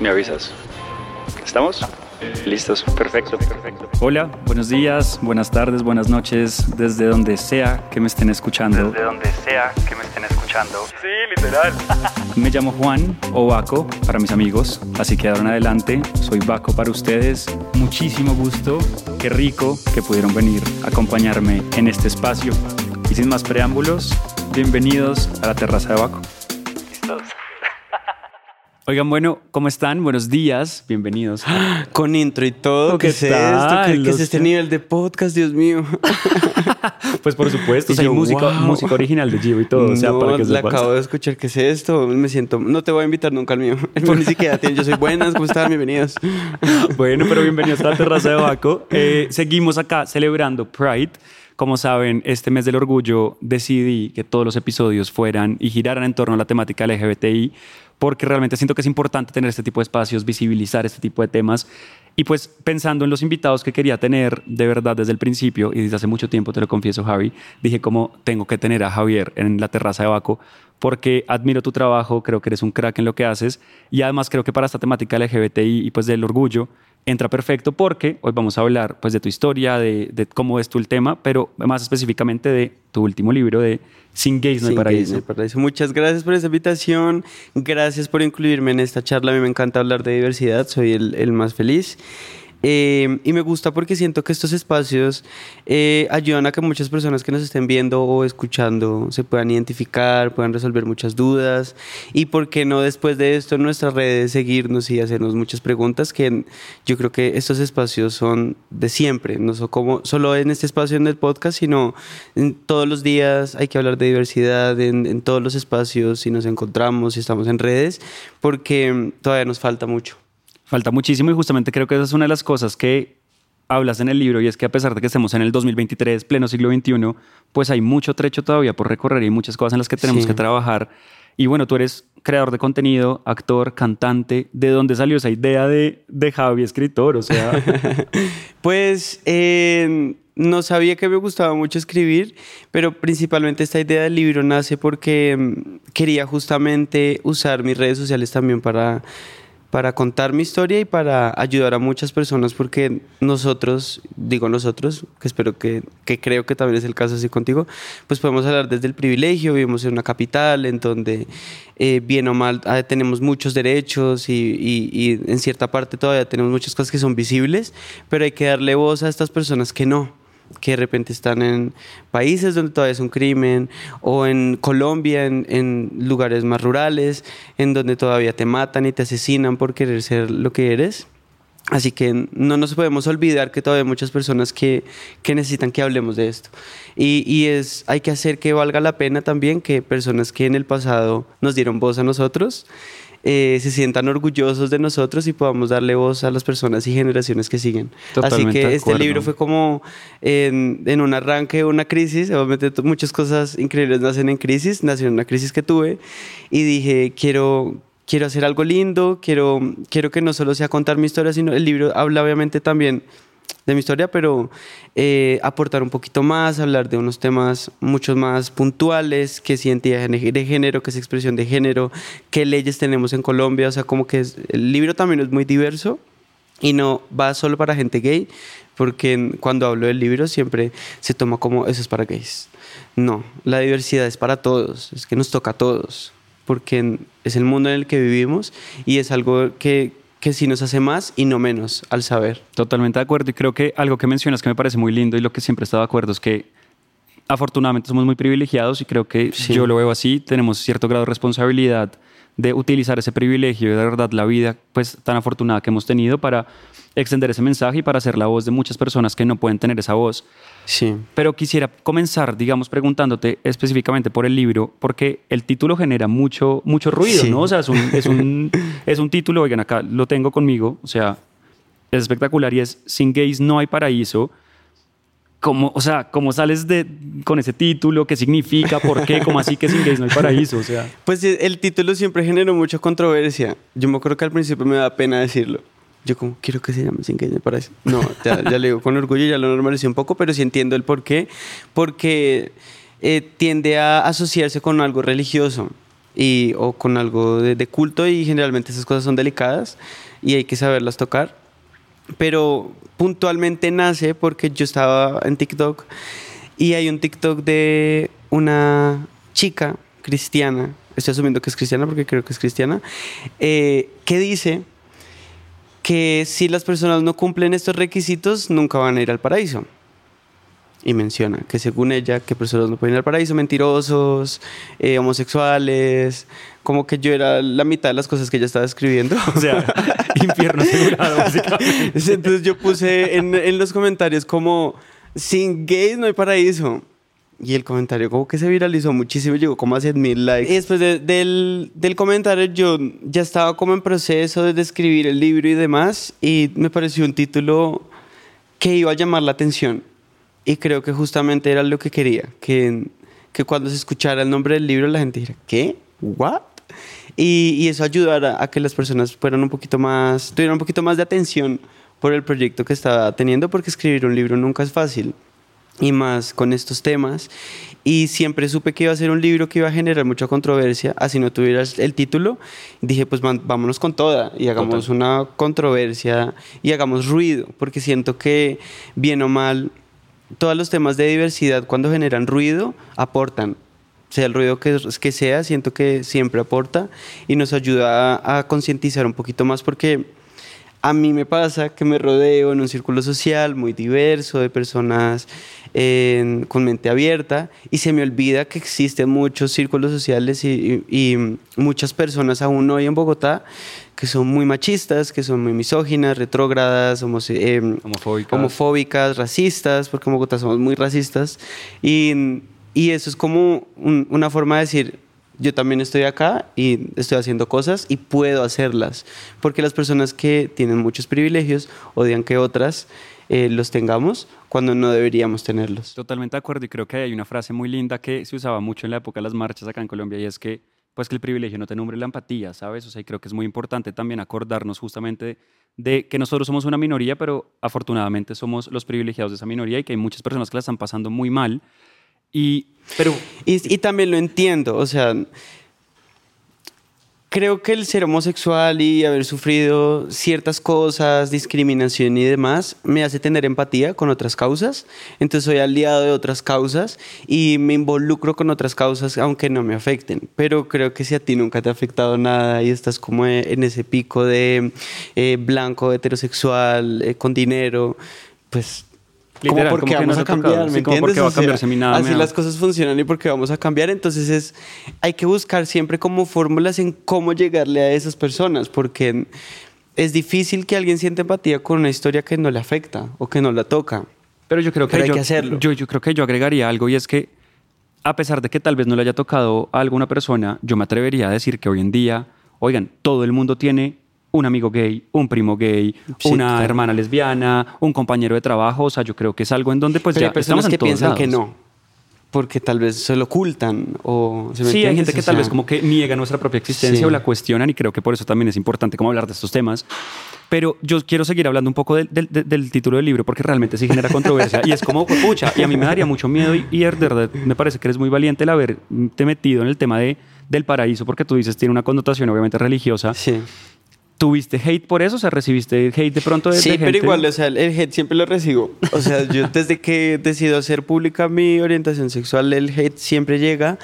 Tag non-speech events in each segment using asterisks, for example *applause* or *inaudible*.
Me avisas. ¿Estamos? Listos, perfecto, perfecto. Hola, buenos días, buenas tardes, buenas noches, desde donde sea que me estén escuchando. Desde donde sea que me estén escuchando. Sí, literal. *laughs* Me llamo Juan o Baco para mis amigos, así que ahora en adelante soy Baco para ustedes. Muchísimo gusto, qué rico que pudieron venir a acompañarme en este espacio. Y sin más preámbulos, bienvenidos a la terraza de Baco. Oigan, bueno, ¿cómo están? Buenos días, bienvenidos. *gasps* Con intro y todo. ¿Qué ¿Qué, es esto? ¿Qué, qué es este nivel de podcast, Dios mío? *laughs* *laughs* Pues por supuesto, Y hay yo, música, wow. música original de Gio y todo, o sea, no, para que la sepas. acabo de escuchar. ¿Qué es esto? Me siento... No te voy a invitar nunca al mío. *laughs* El mío ni siquiera tiene. Yo soy buenas. ¿Cómo están? Bienvenidos. Bueno, pero bienvenidos a la terraza de Baco. Eh, seguimos acá celebrando Pride. Como saben, este mes del orgullo decidí que todos los episodios fueran y giraran en torno a la temática LGBTI, porque realmente siento que es importante tener este tipo de espacios, visibilizar este tipo de temas. Y pues pensando en los invitados que quería tener de verdad desde el principio, y desde hace mucho tiempo, te lo confieso, Javi, dije como tengo que tener a Javier en la terraza de Baco, porque admiro tu trabajo, creo que eres un crack en lo que haces, y además creo que para esta temática LGBTI y pues del orgullo, entra perfecto porque hoy vamos a hablar pues de tu historia, de, de cómo es tú el tema, pero más específicamente de tu último libro de Sin Gays no hay paraíso. Muchas gracias por esta invitación. Gracias por incluirme en esta charla. A mí me encanta hablar de diversidad. Soy el, el más feliz. Eh, y me gusta porque siento que estos espacios eh, ayudan a que muchas personas que nos estén viendo o escuchando se puedan identificar, puedan resolver muchas dudas y por qué no después de esto en nuestras redes seguirnos y hacernos muchas preguntas que yo creo que estos espacios son de siempre, no son como solo en este espacio en el podcast, sino en todos los días hay que hablar de diversidad en, en todos los espacios si nos encontramos, si estamos en redes, porque todavía nos falta mucho. Falta muchísimo y justamente creo que esa es una de las cosas que hablas en el libro y es que a pesar de que estemos en el 2023, pleno siglo XXI, pues hay mucho trecho todavía por recorrer y muchas cosas en las que tenemos Sí. que trabajar. Y bueno, tú eres creador de contenido, actor, cantante. ¿De dónde salió esa idea de, de Javi, escritor? O sea, *laughs* Pues eh, no sabía que me gustaba mucho escribir, pero principalmente esta idea del libro nace porque mm, quería justamente usar mis redes sociales también para, para contar mi historia y para ayudar a muchas personas porque nosotros, digo nosotros, que espero que, que creo que también es el caso así contigo, pues podemos hablar desde el privilegio, vivimos en una capital en donde eh, bien o mal ah, tenemos muchos derechos y, en cierta parte todavía tenemos muchas cosas que son visibles, pero hay que darle voz a estas personas que no que de repente están en países donde todavía es un crimen, o en Colombia, en, en lugares más rurales, en donde todavía te matan y te asesinan por querer ser lo que eres. Así que no nos podemos olvidar que todavía hay muchas personas que, que necesitan que hablemos de esto. Y, y es, hay que hacer que valga la pena también que personas que en el pasado nos dieron voz a nosotros eh, se sientan orgullosos de nosotros y podamos darle voz a las personas y generaciones que siguen. Así Totalmente que de este libro fue como en, en un arranque, una crisis. Obviamente muchas cosas increíbles nacen en crisis. Nació en una crisis que tuve y dije, quiero, quiero hacer algo lindo, quiero, quiero que no solo sea contar mi historia, sino el libro habla obviamente también de mi historia, pero eh, aportar un poquito más, hablar de unos temas mucho más puntuales, que es identidad de género, que es expresión de género, qué leyes tenemos en Colombia, o sea, como que el libro también es muy diverso y no va solo para gente gay, porque cuando hablo del libro siempre se toma como eso es para gays. No, la diversidad es para todos, es que nos toca a todos, porque es el mundo en el que vivimos y es algo que, que sí nos hace más y no menos al saber. Totalmente de acuerdo. Y creo que algo que mencionas que me parece muy lindo y lo que siempre he estado de acuerdo es que afortunadamente somos muy privilegiados y creo que Sí. yo lo veo así. Tenemos cierto grado de responsabilidad de utilizar ese privilegio y de verdad la vida pues tan afortunada que hemos tenido para extender ese mensaje y para ser la voz de muchas personas que no pueden tener esa voz. Sí. Pero quisiera comenzar, digamos, preguntándote específicamente por el libro, porque el título genera mucho, mucho ruido, Sí. ¿no? O sea, es un, es, un, *laughs* es un título, oigan, acá lo tengo conmigo, o sea, es espectacular y es Sin gays no hay paraíso. ¿Cómo, o sea, ¿cómo sales de, con ese título? ¿Qué significa? ¿Por qué? ¿Cómo así que sin gays no hay paraíso? O sea, Pues el título siempre generó mucha controversia. Yo me acuerdo que al principio me da pena decirlo. Yo como, quiero que se llame Sin Gays, me parece. No, ya, ya le digo con orgullo, ya lo normalicé un poco, pero sí entiendo el por qué. Porque eh, tiende a asociarse con algo religioso. y, o con algo de, de culto y generalmente esas cosas son delicadas y hay que saberlas tocar. Pero puntualmente nace porque yo estaba en TikTok y hay un TikTok de una chica cristiana, estoy asumiendo que es cristiana porque creo que es cristiana, eh, que dice que si las personas no cumplen estos requisitos, nunca van a ir al paraíso. Y menciona que según ella, que personas no pueden ir al paraíso, mentirosos, eh, homosexuales, como que yo era la mitad de las cosas que ella estaba escribiendo. O sea, *laughs* infierno asegurado, básicamente. Entonces yo puse en, en los comentarios como, sin gays no hay paraíso. Y el comentario como que se viralizó muchísimo, llegó como a 100 mil likes. Y después de- del, del comentario yo ya estaba como en proceso de escribir el libro y demás y me pareció un título que iba a llamar la atención. Y creo que justamente era lo que quería, que, que cuando se escuchara el nombre del libro la gente dijera, ¿qué? ¿What? Y, y eso ayudara a que las personas fueran un poquito más, tuvieran un poquito más de atención por el proyecto que estaba teniendo, porque escribir un libro nunca es fácil y más con estos temas. Y siempre supe que iba a ser un libro que iba a generar mucha controversia, así no tuviera el título. Dije, pues man- vámonos con toda y hagamos una controversia y hagamos ruido, porque siento que, bien o mal, todos los temas de diversidad cuando generan ruido aportan. Sea el ruido que, que sea, siento que siempre aporta y nos ayuda a, concientizar un poquito más porque a mí me pasa que me rodeo en un círculo social muy diverso de personas en- con mente abierta y se me olvida que existen muchos círculos sociales y muchas personas aún hoy en Bogotá que son muy machistas, que son muy misóginas, retrógradas, em, Homofóbicas. homofóbicas, racistas, porque en Bogotá somos muy racistas. Y, y eso es como un- una forma de decir, yo también estoy acá y estoy haciendo cosas y puedo hacerlas. Porque las personas que tienen muchos privilegios odian que otras eh, los tengamos cuando no deberíamos tenerlos. Totalmente de acuerdo y creo que hay una frase muy linda que se usaba mucho en la época de las marchas acá en Colombia y es que pues que el privilegio no te nombre la empatía, ¿sabes? O sea, y creo que es muy importante también acordarnos justamente de que nosotros somos una minoría, pero afortunadamente somos los privilegiados de esa minoría y que hay muchas personas que la están pasando muy mal. Y, pero Y, y también lo entiendo, o sea, creo que el ser homosexual y haber sufrido ciertas cosas, discriminación y demás, me hace tener empatía con otras causas. Entonces soy aliado de otras causas y me involucro con otras causas aunque no me afecten. Pero creo que si a ti nunca te ha afectado nada y estás como eh, en ese pico de eh, blanco, heterosexual, eh, con dinero, pues... Literal, como porque como vamos no a cambiar. ¿me Sí, como entiendes? porque va a O sea, cambiar mí nada así las cosas funcionan y porque vamos a cambiar. Entonces es, hay que buscar siempre como fórmulas en cómo llegarle a esas personas, porque es difícil que alguien sienta empatía con una historia que no le afecta o que no la toca. Pero yo creo que, Pero hay que hacerlo. Yo, yo creo que yo agregaría algo y es que a pesar de que tal vez no le haya tocado a alguna persona, yo me atrevería a decir que hoy en día, oigan, todo el mundo tiene un amigo gay, un primo gay, Sí, una claro. hermana lesbiana, un compañero de trabajo, o sea, yo creo que es algo en donde pues Pero ya hay personas que piensan que no, porque tal vez se lo ocultan o... ¿se me Sí, hay gente que O tal vez como que niega nuestra propia existencia Sí. o la cuestionan y creo que por eso también es importante como hablar de estos temas. Pero yo quiero seguir hablando un poco del, del- del- del título del libro porque realmente sí genera controversia y es como, pucha, y a mí me daría mucho miedo y, y de me parece que eres muy valiente el haberte metido en el tema de, del paraíso porque tú dices tiene una connotación obviamente religiosa. Sí. ¿Tuviste hate por eso? O sea, ¿recibiste hate de pronto de, Sí, de pero gente? igual, o sea, el hate siempre lo recibo. O sea, yo *laughs* desde que decido hacer pública mi orientación sexual, el hate siempre llega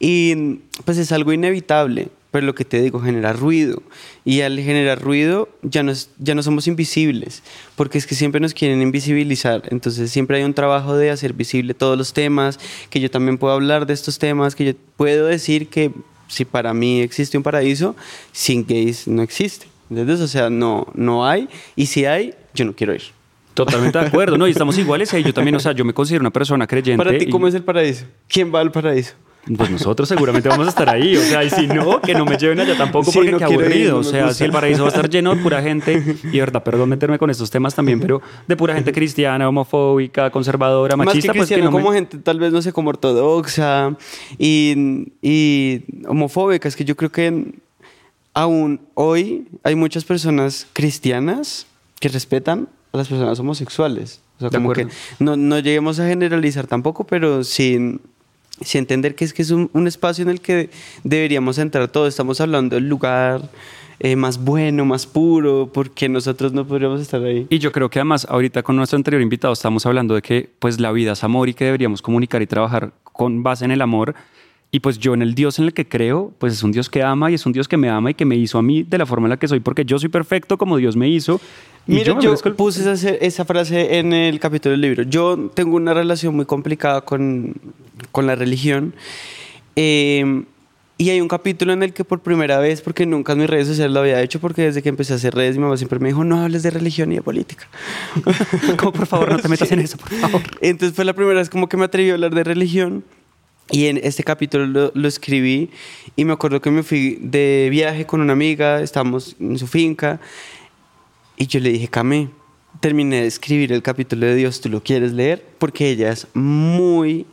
y pues es algo inevitable. Pero lo que te digo, genera ruido. Y al generar ruido ya no, ya no somos invisibles, porque es que siempre nos quieren invisibilizar. Entonces siempre hay un trabajo de hacer visible todos los temas, que yo también puedo hablar de estos temas, que yo puedo decir que si para mí existe un paraíso, sin gays no existe. ¿Entendés? O sea, no, no hay. Y si hay, yo no quiero ir. Totalmente de acuerdo, ¿no? Y estamos iguales ahí yo también, o sea, yo me considero una persona creyente. Para ti, y- ¿cómo es el paraíso? ¿Quién va al paraíso? Pues nosotros seguramente vamos a estar ahí, o sea, y si no, que no me lleven allá tampoco Sí, porque no qué ir, aburrido, no o me sea, si el paraíso va a estar lleno de pura gente, y de verdad, perdón meterme con estos temas también, pero de pura gente cristiana, homofóbica, conservadora, Más machista, que pues que no me- como gente tal vez, no sé, como ortodoxa y, y homofóbica. Es que yo creo que aún hoy hay muchas personas cristianas que respetan a las personas homosexuales. O sea, De como que acuerdo. no, no lleguemos a generalizar tampoco, pero sí, sí entender que es que es un, un espacio en el que deberíamos entrar todos. Estamos hablando del lugar eh, más bueno, más puro, porque nosotros no podríamos estar ahí. Y yo creo que además ahorita con nuestro anterior invitado estamos hablando de que pues la vida es amor y que deberíamos comunicar y trabajar con base en el amor. Y pues yo en el Dios en el que creo, pues es un Dios que ama y es un Dios que me ama y que me hizo a mí de la forma en la que soy, porque yo soy perfecto como Dios me hizo. Y Mira, yo, merezco el- puse esa, esa frase en el capítulo del libro. Yo tengo una relación muy complicada con, con la religión. eh, y hay un capítulo en el que por primera vez, porque nunca en mis redes sociales lo había hecho, porque desde que empecé a hacer redes, mi mamá siempre me dijo, no hables de religión ni de política. *laughs* Como por favor no te *laughs* metas en eso, por favor. Entonces fue la primera vez como que me atreví a hablar de religión. Y en este capítulo lo, lo escribí y me acuerdo que me fui de viaje con una amiga, estábamos en su finca y yo le dije, Cami, terminé de escribir el capítulo de Dios, ¿tú lo quieres leer? Porque ella es muy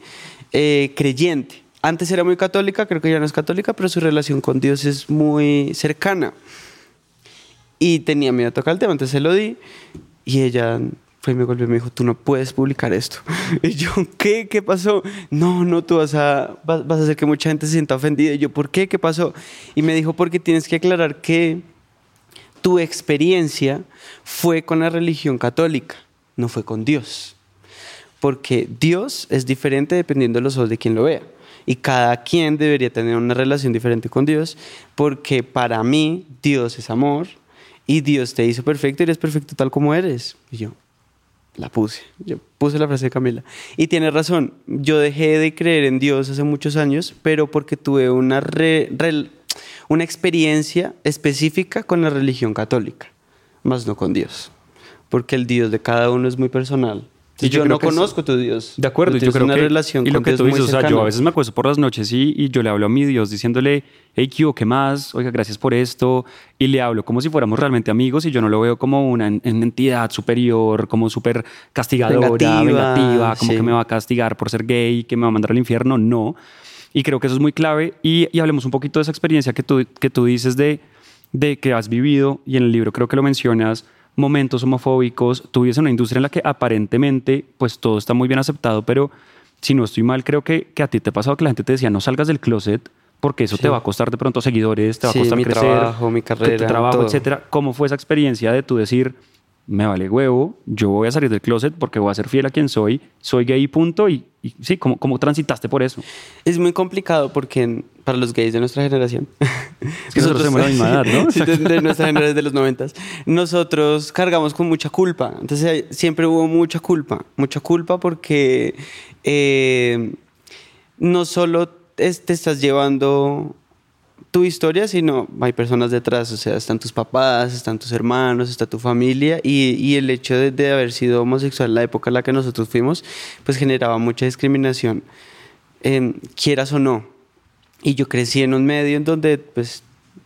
eh, creyente. Antes era muy católica, creo que ya no es católica, pero su relación con Dios es muy cercana. Y tenía miedo a tocar el tema, entonces se lo di. Y ella fue y me golpeó y me dijo, tú no puedes publicar esto. *laughs* Y yo, ¿qué? ¿Qué pasó? No, no, tú vas a, vas, vas a hacer que mucha gente se sienta ofendida. Y yo, ¿por qué? ¿Qué pasó? Y me dijo, porque tienes que aclarar que tu experiencia fue con la religión católica, no fue con Dios. Porque Dios es diferente dependiendo de los ojos de quien lo vea. Y cada quien debería tener una relación diferente con Dios, porque para mí Dios es amor y Dios te hizo perfecto y eres perfecto tal como eres. Y yo la puse, yo puse la frase de Camila. Y tiene razón, yo dejé de creer en Dios hace muchos años, pero porque tuve una, re- una experiencia específica con la religión católica, más no con Dios. Porque el Dios de cada uno es muy personal. Y Y yo yo, no que es- conozco tu Dios. De acuerdo, yo creo una que relación y lo con que Dios tú dices, o sea, yo a veces me acuesto por las noches y, y yo le hablo a mi Dios diciéndole, hey, Q, ¿qué más? Oiga, gracias por esto. Y le hablo como si fuéramos realmente amigos y yo no lo veo como una, una entidad superior, como súper castigadora, Vengativa, vengativa, como sí. que me va a castigar por ser gay, que me va a mandar al infierno. No. Y creo que eso es muy clave. Y, y hablemos un poquito de esa experiencia que tú, que tú dices de, de que has vivido, y en el libro creo que lo mencionas, momentos homofóbicos, en una industria en la que aparentemente pues todo está muy bien aceptado, pero si no estoy mal, creo que, que a ti te ha pasado que la gente te decía no salgas del closet porque eso Sí. te va a costar de pronto seguidores, te va Sí, a costar mi crecer, trabajo, mi que tu carrera, trabajo, todo. etcétera. ¿Cómo fue esa experiencia de tú decir, me vale huevo, yo voy a salir del closet porque voy a ser fiel a quien soy, soy gay, punto? Y, y sí, ¿cómo, ¿cómo transitaste por eso? Es muy complicado porque para los gays de nuestra generación. *laughs* Es que nosotros tenemos la misma edad, ¿no? *laughs* Sí, de, de nuestra generación de los noventas. Nosotros cargamos con mucha culpa. Entonces siempre hubo mucha culpa. Mucha culpa porque eh, no solo te estás llevando tu historia, sino hay personas detrás, o sea, están tus papás, están tus hermanos, está tu familia y, el hecho de, de haber sido homosexual en la época en la que nosotros fuimos, pues generaba mucha discriminación, eh, quieras o no. Y yo crecí en un medio en donde pues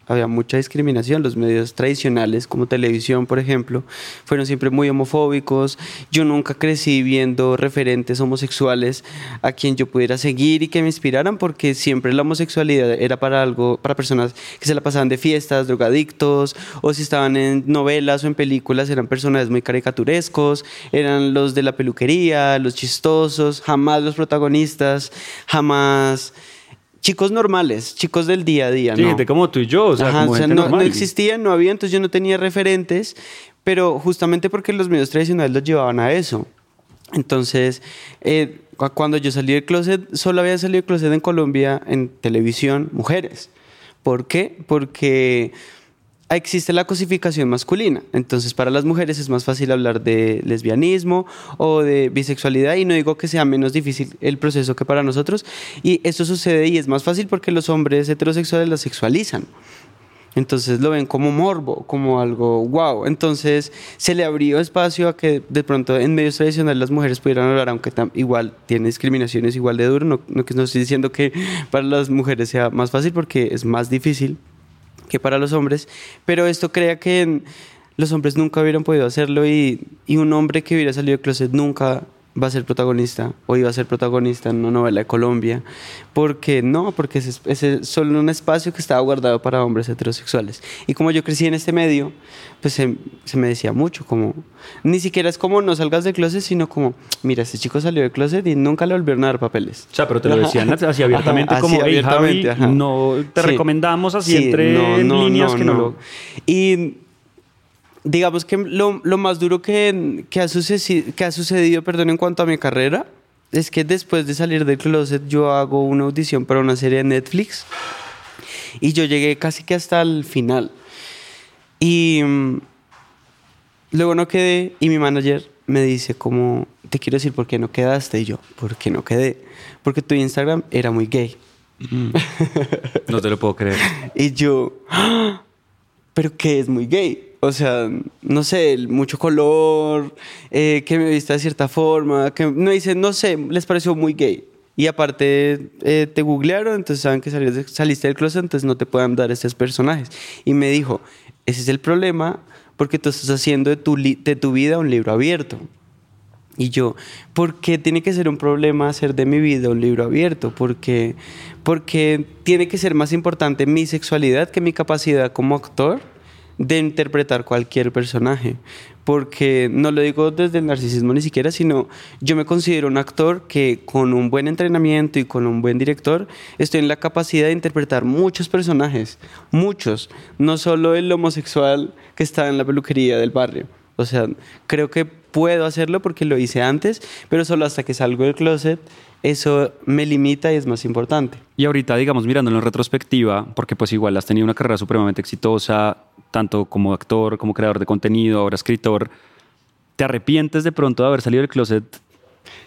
había mucha discriminación. Los medios tradicionales, como televisión, por ejemplo, fueron siempre muy homofóbicos. Yo nunca crecí viendo referentes homosexuales a quien yo pudiera seguir y que me inspiraran, porque siempre la homosexualidad era para algo, para personas que se la pasaban de fiestas, drogadictos, o si estaban en novelas o en películas, eran personajes muy caricaturescos, eran los de la peluquería, los chistosos, jamás los protagonistas, jamás chicos normales, chicos del día a día. Sí, no. gente como tú y yo, o sea, Ajá, como o sea, gente no, no existían, no había, entonces yo no tenía referentes, pero justamente porque los medios tradicionales los llevaban a eso. Entonces, eh, cu- cuando yo salí del closet, solo había salido del closet en Colombia en televisión, mujeres. ¿Por qué? Porque existe la cosificación masculina. Entonces, para las mujeres es más fácil hablar de lesbianismo o de bisexualidad y no digo que sea menos difícil el proceso que para nosotros. Y esto sucede y es más fácil porque los hombres heterosexuales la sexualizan. Entonces lo ven como morbo, como algo wow. Entonces se le abrió espacio a que de pronto en medios tradicionales las mujeres pudieran hablar, aunque igual tiene discriminaciones igual de duro. No, no, no estoy diciendo que para las mujeres sea más fácil porque es más difícil que para los hombres. Pero esto crea que los hombres nunca hubieran podido hacerlo y, y un hombre que hubiera salido del closet nunca va a ser protagonista o iba a ser protagonista en una novela de Colombia. Porque no, porque es, es solo un espacio que estaba guardado para hombres heterosexuales. Y como yo crecí en este medio, pues se, se me decía mucho, como, ni siquiera es como no salgas del closet, sino como, mira, este chico salió del closet y nunca le volvieron a dar papeles. O sea, pero te lo decían Ajá. así abiertamente Ajá, como, así "Hey, abiertamente, Javi, ajá". no te Sí. recomendamos así Sí, entre no, no, líneas no, que no, no. lo... Y digamos que lo, lo más duro que, que, ha sucedido, que ha sucedido, perdón, en cuanto a mi carrera, es que después de salir del closet yo hago una audición para una serie de Netflix y yo llegué casi que hasta el final. Y mm, luego no quedé y mi manager me dice como, te quiero decir por qué no quedaste. Y yo, ¿por qué no quedé? Porque tu Instagram era muy gay. No te lo puedo creer. *laughs* Y yo, ¡Ah! ¿pero qué es muy gay? O sea, no sé, mucho color, eh, que me vista de cierta forma, que no dice, no sé, les pareció muy gay. Y aparte eh, te googlearon, entonces saben que saliste, saliste del closet, entonces no te puedan dar estos personajes. Y me dijo, ese es el problema porque tú estás haciendo de tu, de tu vida un libro abierto. Y yo, ¿por qué tiene que ser un problema hacer de mi vida un libro abierto? Porque, porque tiene que ser más importante mi sexualidad que mi capacidad como actor de interpretar cualquier personaje. Porque no lo digo desde el narcisismo ni siquiera, sino yo me considero un actor que con un buen entrenamiento y con un buen director estoy en la capacidad de interpretar muchos personajes, muchos, no solo el homosexual que está en la peluquería del barrio. O sea, creo que puedo hacerlo porque lo hice antes, pero solo hasta que salgo del closet, eso me limita y es más importante. Y ahorita, digamos, mirándolo en retrospectiva, porque pues igual has tenido una carrera supremamente exitosa, tanto como actor, como creador de contenido, ahora escritor, ¿te arrepientes de pronto de haber salido del closet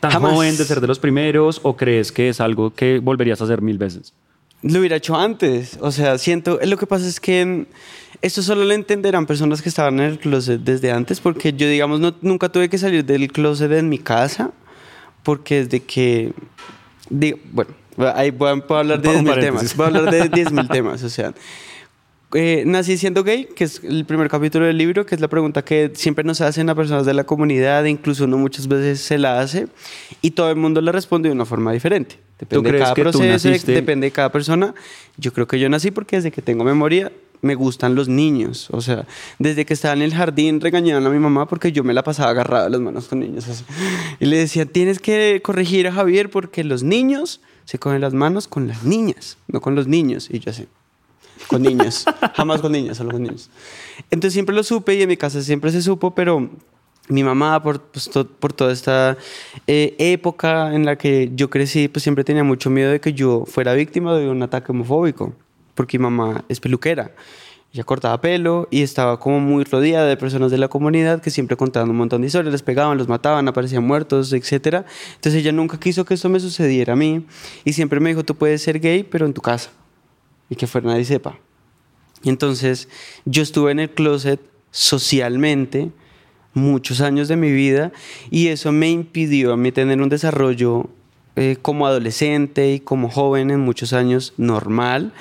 tan Jamás. joven, de ser de los primeros, o crees que es algo que volverías a hacer mil veces? Lo hubiera hecho antes. O sea, siento. Lo que pasa es que mm, esto solo lo entenderán personas que estaban en el closet desde antes, porque yo, digamos, no, nunca tuve que salir del closet en mi casa, porque desde que. di- bueno, ahí voy a, puedo hablar de Un 10.000 paréntesis. temas. Voy a hablar de *laughs* 10.000 temas. O sea, eh, nací siendo gay, que es el primer capítulo del libro, que es la pregunta que siempre nos hacen a personas de la comunidad, e incluso uno muchas veces se la hace, y todo el mundo le responde de una forma diferente. Depende de crees cada que tú proceso, de- naciste- depende de cada persona. Yo creo que yo nací porque desde que tengo memoria me gustan los niños. O sea, desde que estaba en el jardín regañaban a mi mamá porque yo me la pasaba agarrada de las manos con niños. así. Y le decía, tienes que corregir a Javier porque los niños se cogen las manos con las niñas, no con los niños. Y yo así, con niños. *laughs* Jamás con niños, solo con niños. Entonces siempre lo supe y en mi casa siempre se supo, pero mi mamá, por, pues, to- por toda esta eh, época en la que yo crecí, pues siempre tenía mucho miedo de que yo fuera víctima de un ataque homofóbico, porque mi mamá es peluquera. Ella cortaba pelo y estaba como muy rodeada de personas de la comunidad que siempre contaban un montón de historias, les pegaban, los mataban, aparecían muertos, etc. Entonces ella nunca quiso que esto me sucediera a mí y siempre me dijo, tú puedes ser gay, pero en tu casa y que fuera nadie sepa. Y entonces yo estuve en el closet socialmente muchos años de mi vida y eso me impidió a mí tener un desarrollo eh, como adolescente y como joven en muchos años normal,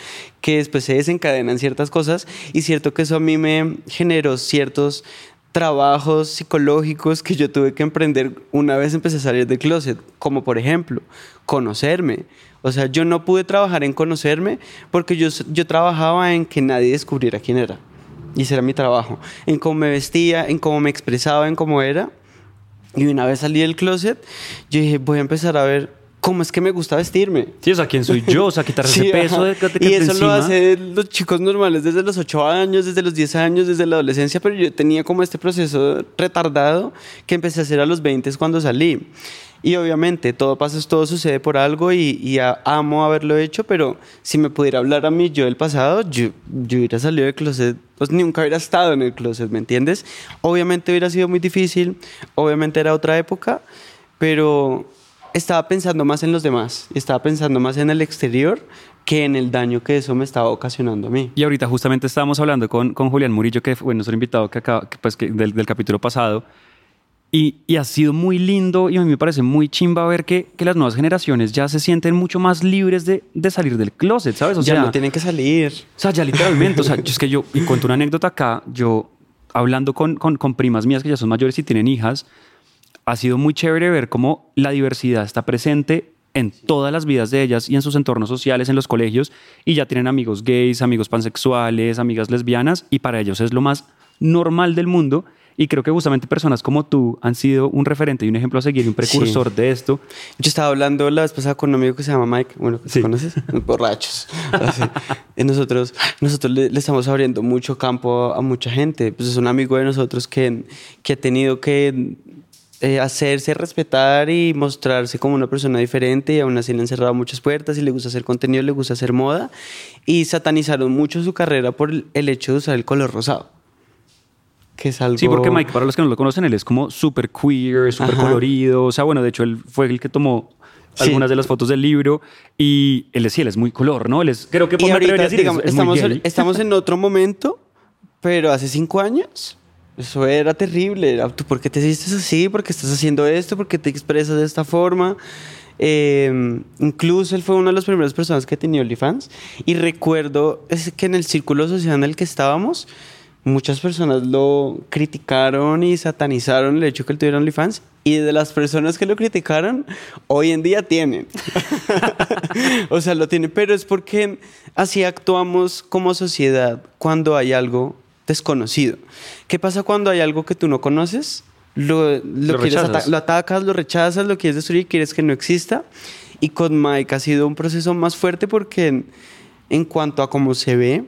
que después se desencadenan ciertas cosas y cierto que eso a mí me generó ciertos trabajos psicológicos que yo tuve que emprender una vez empecé a salir del closet, como por ejemplo, conocerme. O sea, yo no pude trabajar en conocerme porque yo, yo trabajaba en que nadie descubriera quién era. Y ese era mi trabajo. En cómo me vestía, en cómo me expresaba, en cómo era. Y una vez salí del closet, yo dije, voy a empezar a ver cómo es que me gusta vestirme. Sí, o sea, ¿quién soy yo? O sea, quitar *laughs* ese Sí, peso ajá. de, de, de y eso encima. lo hacen los chicos normales desde los 8 años, desde los 10 años, desde la adolescencia, pero yo tenía como este proceso retardado que empecé a hacer a los 20 cuando salí. Y obviamente todo pasa, todo sucede por algo y, y a- amo haberlo hecho, pero si me pudiera hablar a mí yo del pasado, yo, yo hubiera salido del closet, pues nunca hubiera estado en el closet, ¿me entiendes? Obviamente hubiera sido muy difícil, obviamente era otra época, pero estaba pensando más en los demás, estaba pensando más en el exterior que en el daño que eso me estaba ocasionando a mí. Y ahorita justamente estábamos hablando con, con Julián Murillo, que fue nuestro invitado que acaba, que, pues, que del, del capítulo pasado, y, y ha sido muy lindo y a mí me parece muy chimba ver que, que las nuevas generaciones ya se sienten mucho más libres de, de salir del closet, ¿sabes? O ya sea, no tienen que salir. O sea, ya literalmente, o sea, es que yo, y cuento una anécdota acá, yo hablando con, con, con primas mías que ya son mayores y tienen hijas, ha sido muy chévere ver cómo la diversidad está presente en todas las vidas de ellas y en sus entornos sociales, en los colegios, y ya tienen amigos gays, amigos pansexuales, amigas lesbianas, y para ellos es lo más normal del mundo. Y creo que justamente personas como tú han sido un referente y un ejemplo a seguir, un precursor de esto. Yo estaba hablando la vez pasada con un amigo que se llama Mike, bueno, ¿sí. ¿conoces? Borrachos. y nosotros, nosotros le, estamos abriendo mucho campo a, a, mucha gente. Pues es un amigo de nosotros que, que ha tenido que eh, hacerse respetar y mostrarse como una persona diferente y aún así le han cerrado muchas puertas y le gusta hacer contenido, le gusta hacer moda y satanizaron mucho su carrera por el hecho de usar el color rosado. Que es algo... Sí, porque Mike, para los que no lo conocen, él es como súper queer, súper colorido. O sea, bueno, de hecho, él fue el que tomó algunas de las fotos del libro y él sí, él es muy color, ¿no? Él es, creo que por ahorita, digamos, estamos, estamos en otro momento, pero hace cinco años eso era terrible. ¿Tú por qué te hiciste así? ¿Por qué estás haciendo esto? ¿Por qué te expresas de esta forma? Eh, incluso él fue una de las primeras personas que tenía OnlyFans. Y recuerdo es que en el círculo social en el que estábamos, muchas personas lo criticaron y satanizaron el hecho que él tuviera OnlyFans. Y de las personas que lo criticaron, hoy en día tienen. *laughs* *laughs* o sea, lo tienen. Pero es porque así actuamos como sociedad cuando hay algo desconocido. ¿Qué pasa cuando hay algo que tú no conoces? Lo, lo, lo atacas, lo rechazas, lo quieres destruir, quieres que no exista. Y con Mike ha sido un proceso más fuerte porque en, en cuanto a cómo se ve,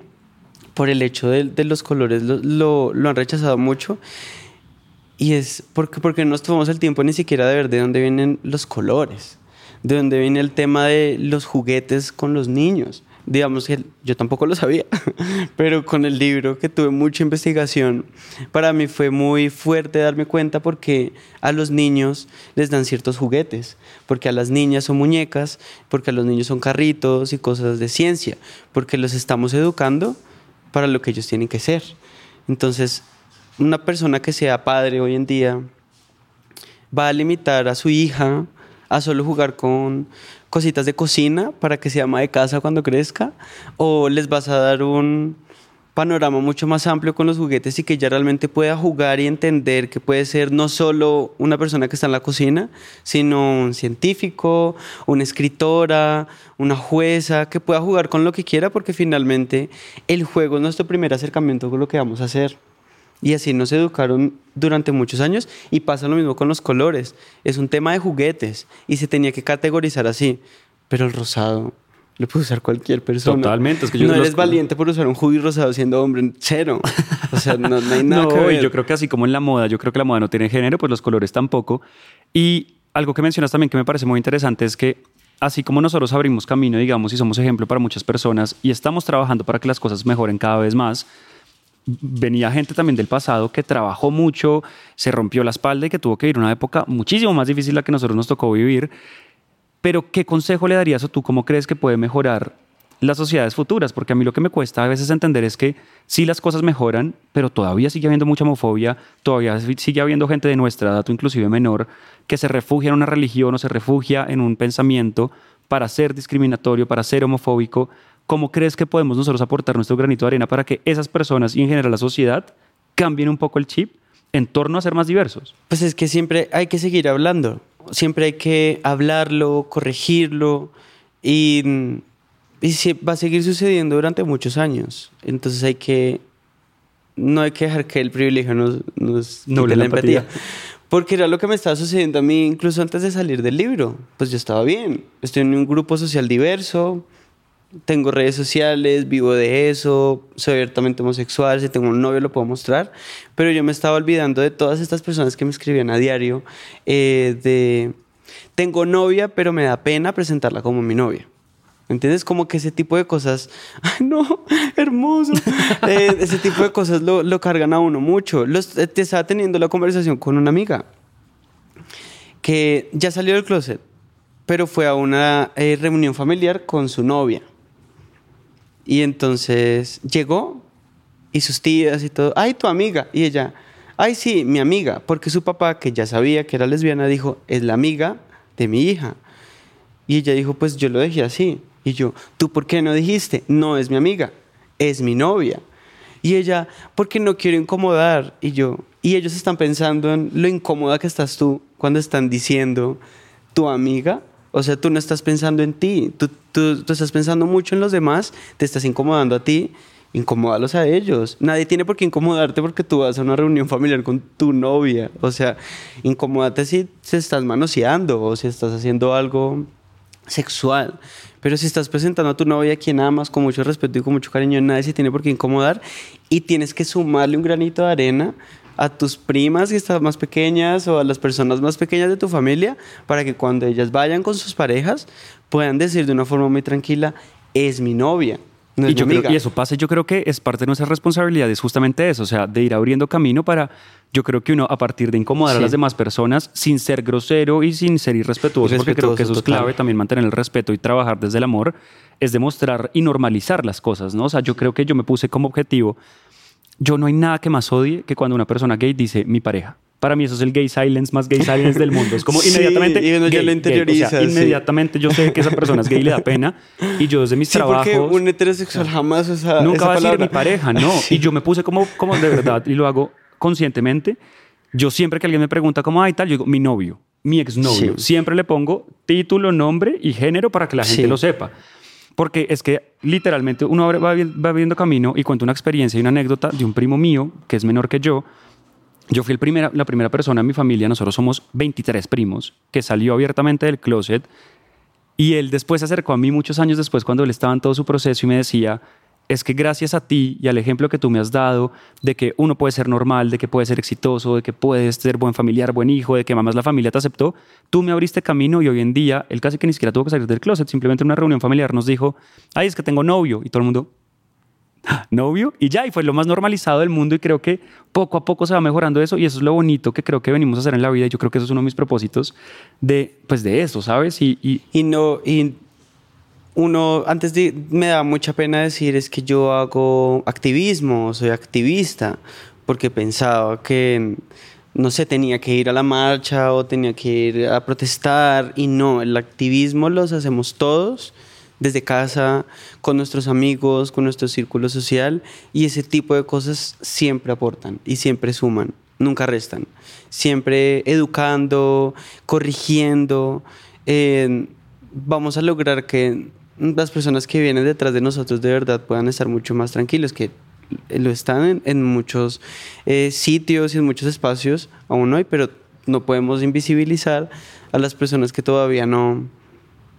por el hecho de, de los colores, lo, lo, han rechazado mucho. Y es porque, porque no nos tomamos el tiempo ni siquiera de ver de dónde vienen los colores, de dónde viene el tema de los juguetes con los niños digamos que yo tampoco lo sabía, *laughs* pero con el libro que tuve mucha investigación, para mí fue muy fuerte darme cuenta porque a los niños les dan ciertos juguetes, porque a las niñas son muñecas, porque a los niños son carritos y cosas de ciencia, porque los estamos educando para lo que ellos tienen que ser. Entonces, una persona que sea padre hoy en día va a limitar a su hija a solo jugar con cositas de cocina para que se ama de casa cuando crezca? ¿O les vas a dar un panorama mucho más amplio con los juguetes y que ya realmente pueda jugar y entender que puede ser no solo una persona que está en la cocina, sino un científico, una escritora, una jueza, que pueda jugar con lo que quiera porque finalmente el juego es nuestro primer acercamiento con lo que vamos a hacer. Y así nos educaron durante muchos años y pasa lo mismo con los colores. Es un tema de juguetes y se tenía que categorizar así. Pero el rosado lo puede usar cualquier persona. Totalmente. Es que yo no eres valiente por usar un hoodie rosado siendo hombre, cero. O sea, no, hay *laughs* nada que ver. yo creo que así como en la moda, yo creo que la moda no tiene género, pues los colores tampoco. Y algo que mencionas también que me parece muy interesante es que así como nosotros abrimos camino, digamos, y somos ejemplo para muchas personas y estamos trabajando para que las cosas mejoren cada vez más, venía gente también del pasado que trabajó mucho, se rompió la espalda y que tuvo que vivir una época muchísimo más difícil la que nosotros nos tocó vivir. Pero, ¿qué consejo le darías o tú cómo crees que puede mejorar las sociedades futuras? Porque a mí lo que me cuesta a veces entender es que sí las cosas mejoran, pero todavía sigue habiendo mucha homofobia, todavía sigue habiendo gente de nuestra edad inclusive menor que se refugia en una religión o se refugia en un pensamiento para ser discriminatorio, para ser homofóbico. ¿Cómo crees que podemos nosotros aportar nuestro granito de arena para que esas personas y en general la sociedad cambien un poco el chip en torno a ser más diversos? Pues es que siempre hay que seguir hablando, siempre hay que hablarlo, corregirlo y, y va a seguir sucediendo durante muchos años. Entonces hay que, no hay que dejar que el privilegio nos, nos no la, empatía. Porque era lo que me estaba sucediendo a mí incluso antes de salir del libro. Pues yo estaba bien, estoy en un grupo social diverso, tengo redes sociales, vivo de eso, soy abiertamente homosexual, si tengo un novio lo puedo mostrar, pero yo me estaba olvidando de todas estas personas que me escribían a diario, eh, de tengo novia, pero me da pena presentarla como mi novia. ¿Entiendes? Como que ese tipo de cosas, *laughs* ay no, hermoso, eh, ese tipo de cosas lo, cargan a uno mucho. Eh, te estaba teniendo la conversación con una amiga que ya salió del closet, pero fue a una reunión familiar con su novia. Y entonces llegó y sus tías y todo, ay, tu amiga. Y ella, ay, sí, mi amiga, porque su papá, que ya sabía que era lesbiana, dijo, es la amiga de mi hija. Y ella dijo, pues yo lo dejé así. Y yo, ¿tú por qué no dijiste? No es mi amiga, es mi novia. Y ella, porque no quiero incomodar. Y yo, y ellos están pensando en lo incómoda que estás tú cuando están diciendo tu amiga. O sea, tú no estás pensando en ti, tú, tú, tú estás pensando mucho en los demás, te estás incomodando a ti, incomódalos a ellos. Nadie tiene por qué incomodarte porque tú vas a una reunión familiar con tu novia. O sea, incomódate si se estás manoseando o si estás haciendo algo sexual. Pero si estás presentando a tu novia quien amas con mucho respeto y con mucho cariño, nadie se tiene por qué incomodar y tienes que sumarle un granito de arena a tus primas que están más pequeñas o a las personas más pequeñas de tu familia para que cuando ellas vayan con sus parejas puedan decir de una forma muy tranquila, es mi novia. No es y, yo mi creo, amiga". y eso pasa, yo creo que es parte de nuestra responsabilidad, es justamente eso, o sea, de ir abriendo camino para, yo creo que uno a partir de incomodar a las demás personas sin ser grosero y sin ser irrespetuoso, porque creo que eso es clave, también mantener el respeto y trabajar desde el amor, es demostrar y normalizar las cosas, ¿no? O sea, yo creo que yo me puse como objetivo, yo no hay nada que más odie que cuando una persona gay dice mi pareja. Para mí eso es el gay silence más gay silence del mundo. Es como *laughs* Sí, inmediatamente. y uno ya gay, lo gay. O sea, interioriza, sí. inmediatamente yo sé que esa persona es gay y le da pena. Y yo desde mis Sí, trabajos. porque un heterosexual jamás usa Nunca esa va a decir palabra. mi pareja, no. *laughs* Y yo me puse como, como de verdad, y lo hago conscientemente. Yo siempre que alguien me pregunta cómo hay tal, yo digo mi novio, mi exnovio. Siempre le pongo título, nombre y género para que la gente lo sepa. Porque es que literalmente uno va, va viendo camino y cuenta una experiencia y una anécdota de un primo mío que es menor que yo. Yo fui el primera, la primera persona en mi familia, nosotros somos 23 primos, que salió abiertamente del closet y él después se acercó a mí muchos años después cuando él estaba en todo su proceso y me decía, es que gracias a ti y al ejemplo que tú me has dado de que uno puede ser normal, de que puede ser exitoso, de que puedes ser buen familiar, buen hijo, de que mamás la familia te aceptó, tú me abriste camino y hoy en día él casi que ni siquiera tuvo que salir del closet, simplemente en una reunión familiar nos dijo, ay, es que tengo novio y todo el mundo, *laughs* novio y ya, y fue lo más normalizado del mundo y creo que poco a poco se va mejorando eso y eso es lo bonito que creo que venimos a hacer en la vida y yo creo que eso es uno de mis propósitos de, pues de eso, ¿sabes? Y, y Y no, y uno, antes de, me da mucha pena decir es que yo hago activismo, soy activista, porque pensaba que, no sé, tenía que ir a la marcha o tenía que ir a protestar, y no, el activismo los hacemos todos desde casa, con nuestros amigos, con nuestro círculo social, y ese tipo de cosas siempre aportan y siempre suman, nunca restan. Siempre educando, corrigiendo, eh, vamos a lograr que las personas que vienen detrás de nosotros de verdad puedan estar mucho más tranquilos, que lo están en, en muchos eh, sitios y en muchos espacios aún hoy, pero no podemos invisibilizar a las personas que todavía no,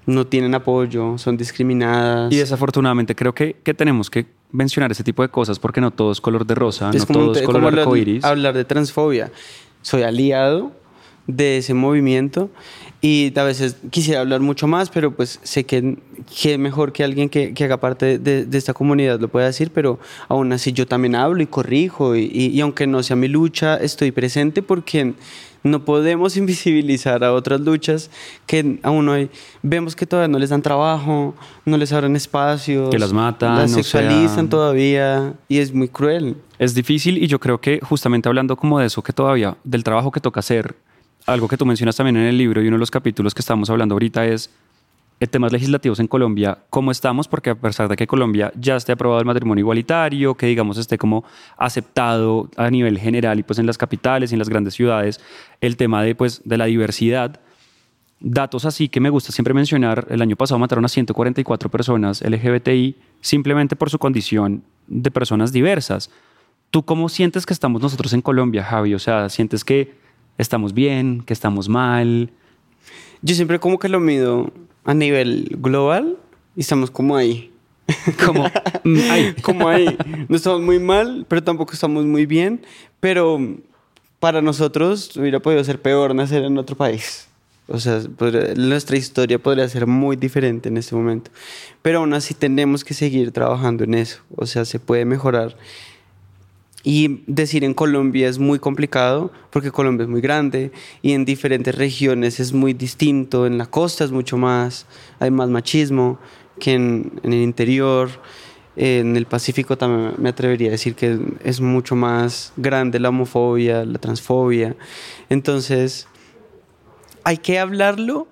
no tienen apoyo, son discriminadas. Y desafortunadamente creo que, que tenemos que mencionar ese tipo de cosas porque no todo es color de rosa, es no todo es color arcoíris. hablar de transfobia. Soy aliado de ese movimiento y a veces quisiera hablar mucho más, pero pues sé que, que mejor que alguien que, que haga parte de, de esta comunidad lo pueda decir, pero aún así yo también hablo y corrijo y, y- y aunque no sea mi lucha, estoy presente porque no podemos *laughs* invisibilizar a otras luchas que aún hoy vemos que todavía no les dan trabajo, no les abren espacios, Que las matan, las sexualizan sea- todavía y es muy cruel. Es difícil y yo creo que justamente hablando como de eso que todavía, del trabajo que toca hacer, algo que tú mencionas también en el libro y uno de los capítulos que estamos hablando ahorita es eh, temas legislativos en Colombia, cómo estamos, porque a pesar de que Colombia ya esté aprobado el matrimonio igualitario, que digamos esté como aceptado a nivel general y pues en las capitales y en las grandes ciudades, el tema de pues de la diversidad, datos así que me gusta siempre mencionar, el año pasado mataron a 144 personas LGBTI simplemente por su condición de personas diversas. ¿Tú cómo sientes que estamos nosotros en Colombia, Javi? O sea, ¿sientes que estamos bien, que estamos mal? Yo siempre como que lo mido a nivel global y estamos como ahí. *laughs* Como, mm, ay, *laughs* Como ahí. No estamos muy mal, pero tampoco estamos muy bien. Pero para nosotros hubiera podido ser peor nacer en otro país. O sea, podría- nuestra historia podría ser muy diferente en este momento. Pero aún así tenemos que seguir trabajando en eso. O sea, se puede mejorar. Y decir en Colombia es muy complicado porque Colombia es muy grande y en diferentes regiones es muy distinto. En la costa es mucho más, hay más machismo que en, en el interior. En el Pacífico también me atrevería a decir que es mucho más grande la homofobia, la transfobia. Entonces, hay que hablarlo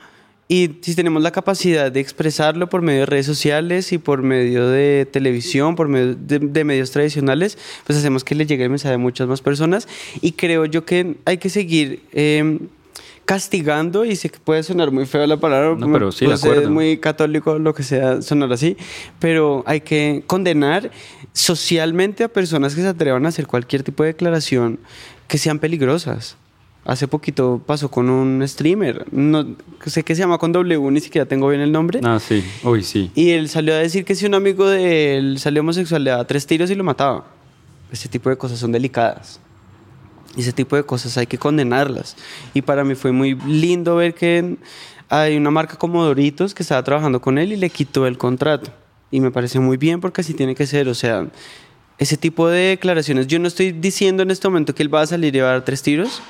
Y si tenemos la capacidad de expresarlo por medio de redes sociales y por medio de televisión, por medio de, medios tradicionales, pues hacemos que le llegue el mensaje a muchas más personas. Y creo yo que hay que seguir em, castigando, y sé que puede sonar muy feo la palabra, no, pero sí, de acuerdo. es muy católico lo que sea sonar así, pero hay que condenar socialmente a personas que se atrevan a hacer cualquier tipo de declaración que sean peligrosas. Hace poquito pasó con un streamer, no sé qué se llama con W, ni siquiera tengo bien el nombre. Ah, sí, uy, sí. Y él salió a decir que si un amigo de él salió homosexual le daba tres tiros y lo mataba. Ese tipo de cosas son delicadas. Ese tipo de cosas hay que condenarlas. Y para mí fue muy lindo ver que hay una marca como Doritos que estaba trabajando con él y le quitó el contrato. Y me parece muy bien porque así tiene que ser. O sea, ese tipo de declaraciones. Yo no estoy diciendo en este momento que él va a salir y va a dar tres tiros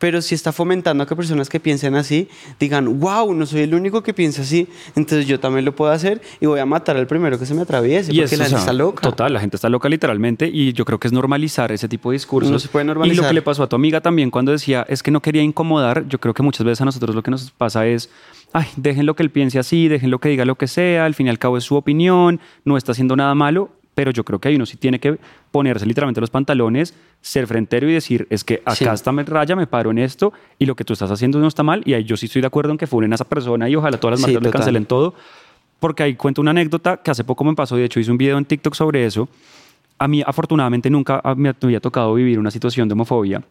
pero si está fomentando a que personas que piensen así digan, wow, no soy el único que piensa así, entonces yo también lo puedo hacer y voy a matar al primero que se me atraviese, porque la gente está loca. Total, la gente está loca literalmente y yo creo que es normalizar ese tipo de discursos. No se puede normalizar. Y lo que le pasó a tu amiga también cuando decía es que no quería incomodar, yo creo que muchas veces a nosotros lo que nos pasa es, ay, dejen lo que él piense así, dejen lo que diga lo que sea, al fin y al cabo es su opinión, no está haciendo nada malo pero yo creo que ahí uno sí tiene que ponerse literalmente los pantalones, ser frentero y decir, es que acá está mi raya, me paro en esto y lo que tú estás haciendo no está mal y ahí yo sí estoy de acuerdo en que funen a esa persona y ojalá todas las marcas le cancelen todo, porque ahí cuento una anécdota que hace poco me pasó, de hecho hice un video en TikTok sobre eso. A mí afortunadamente nunca me había tocado vivir una situación de homofobia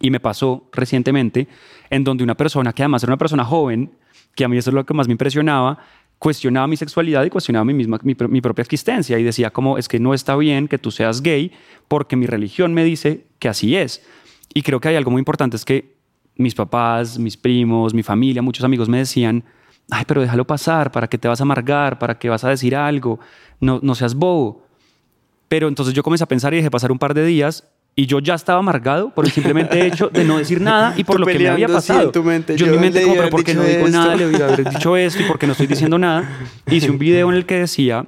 y me pasó recientemente en donde una persona, que además era una persona joven, que a mí eso es lo que más me impresionaba, cuestionaba mi sexualidad y cuestionaba mi, misma, mi, propia existencia y decía como es que no está bien que tú seas gay porque mi religión me dice que así es. Y creo que hay algo muy importante, es que mis papás, mis primos, mi familia, muchos amigos me decían, ay, pero déjalo pasar, ¿para qué te vas a amargar? ¿Para qué vas a decir algo? No, no seas bobo. Pero entonces yo comencé a pensar y dejé pasar un par de días y yo ya estaba amargado por el simplemente hecho de no decir nada y por lo que me había pasado. tu mente. Yo, en mi mente, como, pero ¿por qué no digo nada? Le a haber dicho esto y por qué no estoy diciendo nada. Hice un video en el que decía,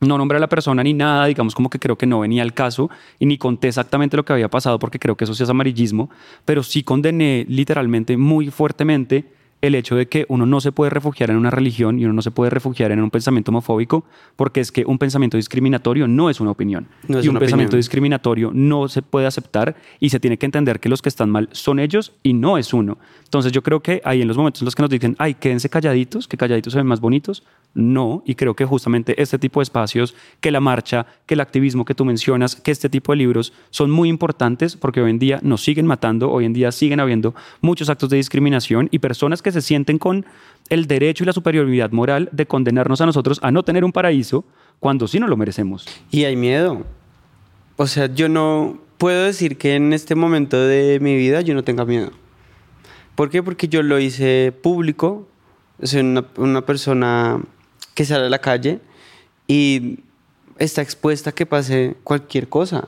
no nombré a la persona ni nada, digamos como que creo que no venía al caso y ni conté exactamente lo que había pasado porque creo que eso sí es amarillismo, pero sí condené literalmente muy fuertemente el hecho de que uno no se puede refugiar en una religión y uno no se puede refugiar en un pensamiento homofóbico porque es que un pensamiento discriminatorio no es una opinión. y un pensamiento discriminatorio no se puede aceptar y se tiene que entender que los que están mal son ellos y no es uno. Entonces yo creo que ahí en los momentos en los que nos dicen, ay, quédense calladitos, que calladitos se ven más bonitos, no, y creo que justamente este tipo de espacios, que la marcha, que el activismo que tú mencionas, que este tipo de libros son muy importantes porque hoy en día nos siguen matando, hoy en día siguen habiendo muchos actos de discriminación y personas que se sienten con el derecho y la superioridad moral de condenarnos a nosotros a no tener un paraíso cuando sí no lo merecemos. Y hay miedo. O sea, yo no puedo decir que en este momento de mi vida yo no tenga miedo. ¿Por qué? Porque yo lo hice público, soy una, una persona que sale a la calle y está expuesta a que pase cualquier cosa.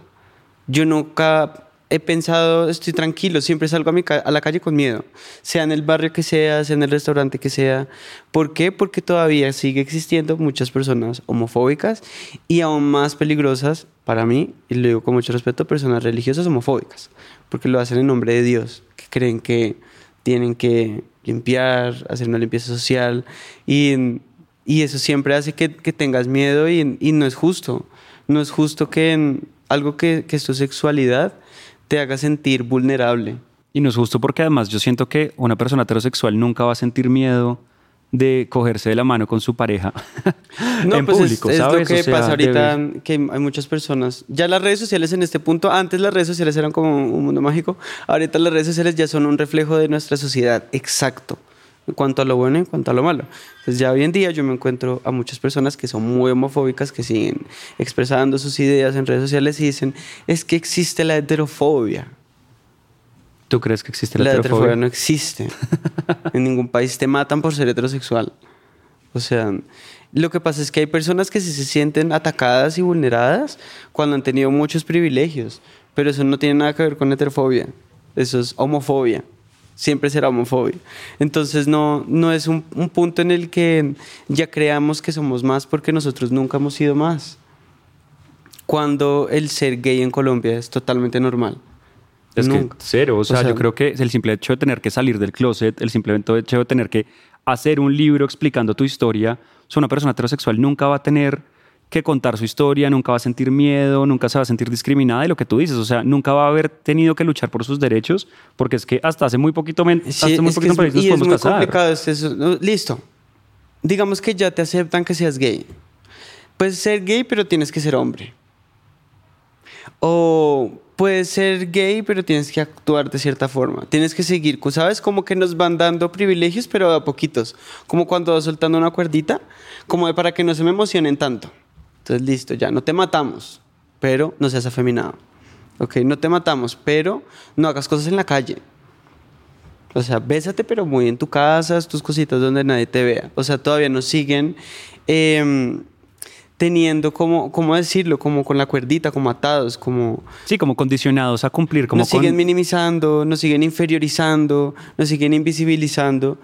Yo nunca he pensado, estoy tranquilo, siempre salgo a, mi a, la calle con miedo, sea en el barrio que sea, sea en el restaurante que sea. ¿Por qué? Porque todavía sigue existiendo muchas personas homofóbicas y aún más peligrosas para mí, y lo digo con mucho respeto, personas religiosas homofóbicas, porque lo hacen en nombre de Dios, que creen que tienen que limpiar, hacer una limpieza social y y eso siempre hace que, que tengas miedo y, y, no es justo. No es justo que en algo que, que es tu sexualidad te haga sentir vulnerable. Y no es justo porque además yo siento que una persona heterosexual nunca va a sentir miedo de cogerse de la mano con su pareja *laughs* no, en pues público, es, ¿sabes? Es lo que pasa ahorita, que hay muchas personas. Ya las redes sociales en este punto, antes las redes sociales eran como un mundo mágico, ahorita las redes sociales ya son un reflejo de nuestra sociedad, exacto en cuanto a lo bueno y en cuanto a lo malo. Entonces ya hoy en día yo me encuentro a muchas personas que son muy homofóbicas, que siguen expresando sus ideas en redes sociales y dicen, es que existe la heterofobia. ¿Tú crees que existe la, la heterofobia? heterofobia? no existe. *laughs* en ningún país te matan por ser heterosexual. O sea, lo que pasa es que hay personas que se sienten atacadas y vulneradas cuando han tenido muchos privilegios, pero eso no tiene nada que ver con heterofobia, eso es homofobia siempre será homofobia. Entonces no, no es un, un, punto en el que ya creamos que somos más porque nosotros nunca hemos sido más. Cuando el ser gay en Colombia es totalmente normal. Es que cero, o sea, o sea, yo creo que el simple hecho de tener que salir del closet, el simple hecho de tener que hacer un libro explicando tu historia, o sea, una persona heterosexual nunca va a tener que contar su historia, nunca va a sentir miedo, nunca se va a sentir discriminada y lo que tú dices, o sea, nunca va a haber tenido que luchar por sus derechos, porque es que hasta hace muy poquito, Sí, hasta muy poquito es, nos es muy casar. complicado. es eso. Listo. Digamos que ya te aceptan que seas gay. Puedes ser gay, pero tienes que ser hombre. O puedes ser gay, pero tienes que actuar de cierta forma. Tienes que seguir, ¿sabes? Como que nos van dando privilegios, pero a poquitos. Como cuando vas soltando una cuerdita, como de para que no se me emocionen tanto. Entonces, listo, ya no te matamos, pero no seas afeminado. Ok, no te matamos, pero no hagas cosas en la calle. O sea, bésate, pero muy en tu casa, tus cositas donde nadie te vea. O sea, todavía nos siguen em, teniendo, como, ¿cómo decirlo? Como con la cuerdita, como atados, como... Sí, como condicionados a cumplir, como nos con- siguen minimizando, nos siguen inferiorizando, nos siguen invisibilizando.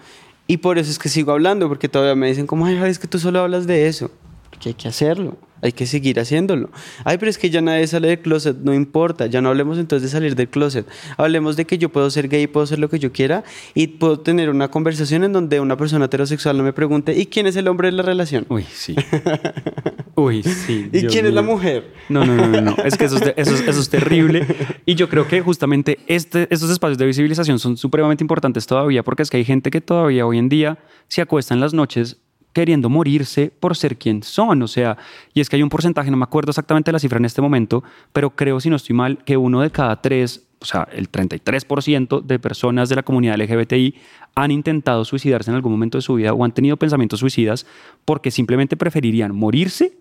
Y por eso es que sigo hablando, porque todavía me dicen como, ay, es que tú solo hablas de eso. Porque hay que hacerlo, hay que seguir haciéndolo. Ay, pero es que ya nadie sale del closet, no importa, ya no hablemos entonces de salir del closet. Hablemos de que yo puedo ser gay, puedo ser lo que yo quiera y puedo tener una conversación en donde una persona heterosexual no me pregunte, ¿y quién es el hombre de la relación? Uy, sí. *laughs* Uy, sí. ¿Y Dios quién es la mío. mujer? No, no, no, no, no. Es que eso es, de- eso, es- eso es terrible. Y yo creo que justamente este, estos espacios de visibilización son supremamente importantes todavía porque es que hay gente que todavía hoy en día se acuesta en las noches queriendo morirse por ser quien son. O sea, y es que hay un porcentaje, no me acuerdo exactamente la cifra en este momento, pero creo, si no estoy mal, que uno de cada tres, o sea, el 33% de personas de la comunidad LGBTI han intentado suicidarse en algún momento de su vida o han tenido pensamientos suicidas porque simplemente preferirían morirse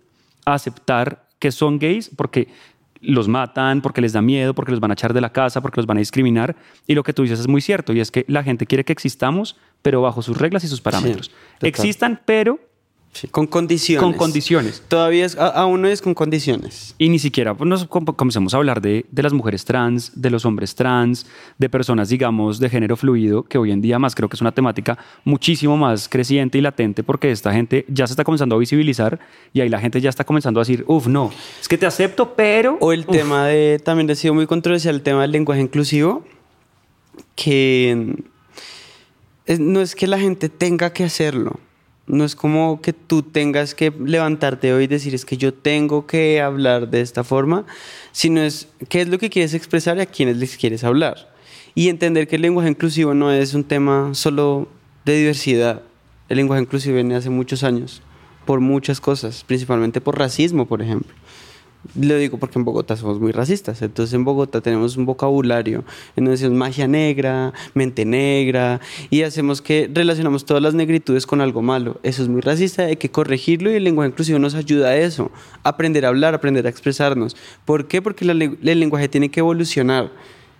a aceptar que son gays porque los matan, porque les da miedo, porque los van a echar de la casa, porque los van a discriminar. Y lo que tú dices es muy cierto, y es que la gente quiere que existamos, pero bajo sus reglas y sus parámetros. Existan, pero Sí, con condiciones. con condiciones. Todavía es, a- aún no es con condiciones. Y ni siquiera pues, nos com- comencemos a hablar de, de las mujeres trans, de los hombres trans, de personas, digamos, de género fluido, que hoy en día más creo que es una temática muchísimo más creciente y latente porque esta gente ya se está comenzando a visibilizar y ahí la gente ya está comenzando a decir, uff, no, es que te acepto, pero... O el tema de, también ha sido muy controversial el tema del lenguaje inclusivo, que es- no es que la gente tenga que hacerlo, no es como que tú tengas que levantarte hoy y decir es que yo tengo que hablar de esta forma, sino es qué es lo que quieres expresar y a quiénes les quieres hablar. Y entender que el lenguaje inclusivo no es un tema solo de diversidad, el lenguaje inclusivo viene hace muchos años, por muchas cosas, principalmente por racismo, por ejemplo. Lo digo porque en Bogotá somos muy racistas. Entonces en Bogotá tenemos un vocabulario en donde decimos magia negra, mente negra y hacemos que relacionamos todas las negritudes con algo malo. Eso es muy racista, hay que corregirlo y el lenguaje inclusivo nos ayuda a eso. Aprender a hablar, aprender a expresarnos. ¿Por qué? Porque la el lenguaje tiene que evolucionar.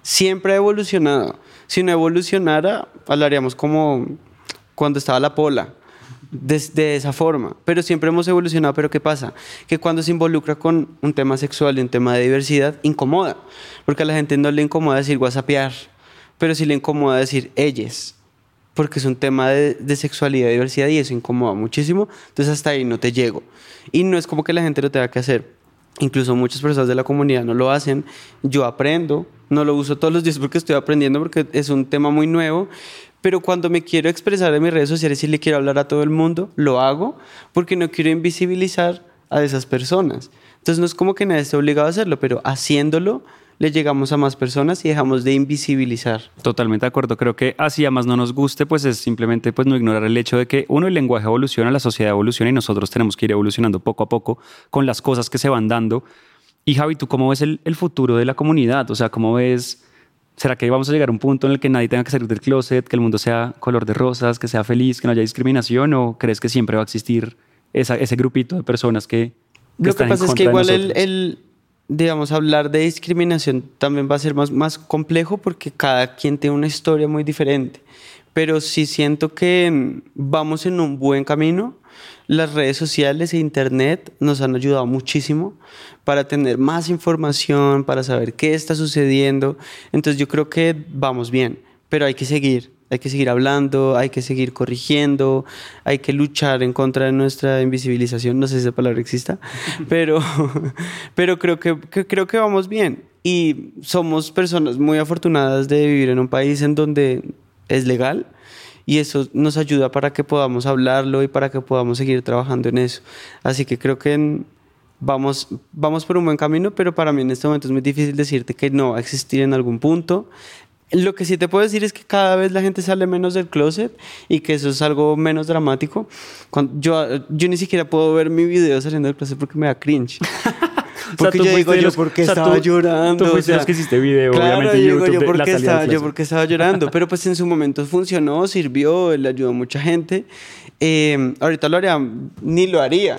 Siempre ha evolucionado. Si no evolucionara, hablaríamos como cuando estaba la pola de, esa forma. Pero siempre hemos evolucionado. Pero ¿qué pasa? Que cuando se involucra con un tema sexual y un tema de diversidad, incomoda. Porque a la gente no le incomoda decir whatsappear, pero sí le incomoda decir ellas. Porque es un tema de, de sexualidad y diversidad y eso incomoda muchísimo. Entonces hasta ahí no te llego. Y no es como que la gente lo tenga que hacer. Incluso muchas personas de la comunidad no lo hacen. Yo aprendo, no lo uso todos los días porque estoy aprendiendo, porque es un tema muy nuevo. Pero cuando me quiero expresar en mis redes sociales y le quiero hablar a todo el mundo, lo hago porque no quiero invisibilizar a esas personas. Entonces no es como que nadie esté obligado a hacerlo, pero haciéndolo le llegamos a más personas y dejamos de invisibilizar. Totalmente de acuerdo. Creo que así a más no nos guste, pues es simplemente pues no ignorar el hecho de que uno el lenguaje evoluciona, la sociedad evoluciona y nosotros tenemos que ir evolucionando poco a poco con las cosas que se van dando. Y Javi, ¿tú cómo ves el, el futuro de la comunidad? O sea, ¿cómo ves? ¿Será que vamos a llegar a un punto en el que nadie tenga que salir del closet, que el mundo sea color de rosas, que sea feliz, que no haya discriminación? ¿O crees que siempre va a existir esa- ese grupito de personas que, que Lo que están en pasa es que igual el, el, digamos, hablar de discriminación también va a ser más, más complejo porque cada quien tiene una historia muy diferente. Pero sí siento que mm, vamos en un buen camino. Las redes sociales e internet nos han ayudado muchísimo para tener más información, para saber qué está sucediendo. Entonces yo creo que vamos bien, pero hay que seguir. Hay que seguir hablando, hay que seguir corrigiendo, hay que luchar en contra de nuestra invisibilización. No sé si esa palabra exista, *laughs* pero, pero creo, que, que- creo que vamos bien. Y somos personas muy afortunadas de vivir en un país en donde es legal y eso nos ayuda para que podamos hablarlo y para que podamos seguir trabajando en eso. Así que creo que vamos, vamos por un buen camino, pero para mí en este momento es muy difícil decirte que no va a existir en algún punto. Lo que sí te puedo decir es que cada vez la gente sale menos del closet y que eso es algo menos dramático. Cuando yo, yo ni siquiera puedo ver mi video saliendo del closet porque me da cringe. *laughs* Porque tú yo fuiste digo, yo los- porque o sea, estaba tú- llorando. tú o fuiste los sea, que hiciste video, claro, obviamente, en yo digo, YouTube yo de la porque, estaba, yo porque estaba llorando, pero pues en su momento funcionó, sirvió, le ayudó a mucha gente. Eh, ahorita lo haría, ni lo haría,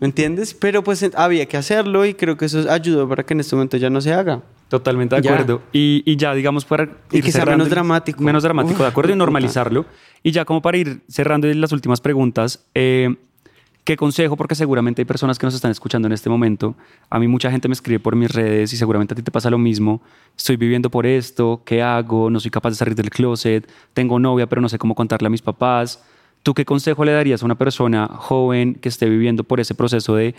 ¿me entiendes? Pero pues había que hacerlo y creo que eso ayudó para que en este momento ya no se haga. Totalmente de acuerdo. Y, y ya, digamos, para Y ir que sea cerrando menos el- dramático. Menos dramático, Uf, de acuerdo, y normalizarlo. Y ya como para ir cerrando las últimas preguntas, eh, ¿qué consejo? Porque seguramente hay personas que nos están escuchando en este momento. A mí mucha gente me escribe por mis redes y seguramente a ti te pasa lo mismo. Estoy viviendo por esto, ¿qué hago? No soy capaz de salir del closet, tengo novia pero no sé cómo contarle a mis papás. ¿Tú qué consejo le darías a una persona joven que esté viviendo por ese proceso de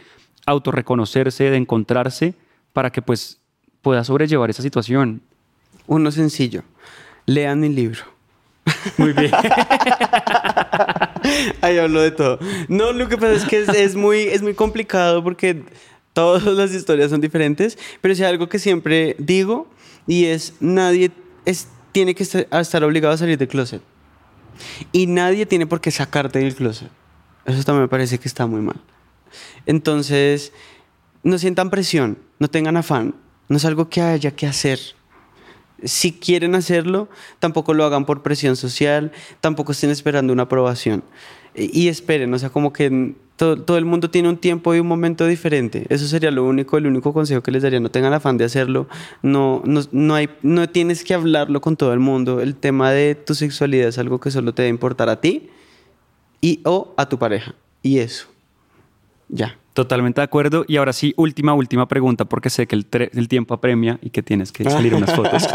autorreconocerse, de encontrarse, para que pues pueda sobrellevar esa situación? Uno sencillo, lean mi libro. Muy bien. *laughs* Ahí hablo de todo. No, lo que pasa es que es, es muy, es muy complicado porque todas las historias son diferentes, pero hay algo que siempre digo y es nadie es, tiene que estar, estar obligado a salir del closet. Y nadie tiene por qué sacarte del closet. Eso también me parece que está muy mal. Entonces, no sientan presión, no tengan afán, no es algo que haya que hacer. Si quieren hacerlo, tampoco lo hagan por presión social, tampoco estén esperando una aprobación. Y, y esperen, o sea, como que todo el mundo tiene un tiempo y un momento diferente. Eso sería lo único, el único consejo que les daría. No tengan afán de hacerlo, no, no, no, hay, no tienes que hablarlo con todo el mundo. El tema de tu sexualidad es algo que solo te debe importar a ti y o a tu pareja. Y eso. Ya. Totalmente de acuerdo. Y ahora sí, última, última pregunta, porque sé que el, el tiempo apremia y que tienes que salir unas fotos.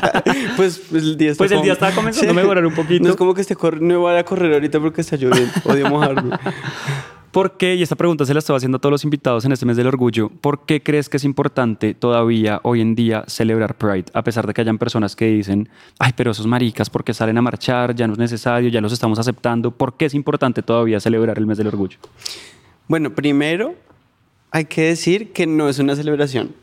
*laughs* pues, pues el día está Pues el día estaba comenzando a mejorar un poquito. No es como que corri- no vaya a correr ahorita porque está lloviendo. Odio mojarme. *laughs* ¿Por qué? Y esta pregunta se la estoy haciendo a todos los invitados en este mes del orgullo. ¿Por qué crees que es importante todavía hoy en día celebrar Pride? A pesar de que hayan personas que dicen, ay, pero esos maricas, ¿por qué salen a marchar? Ya no es necesario, ya los estamos aceptando. ¿Por qué es importante todavía celebrar el mes del orgullo? Bueno, primero hay que decir que no es una celebración.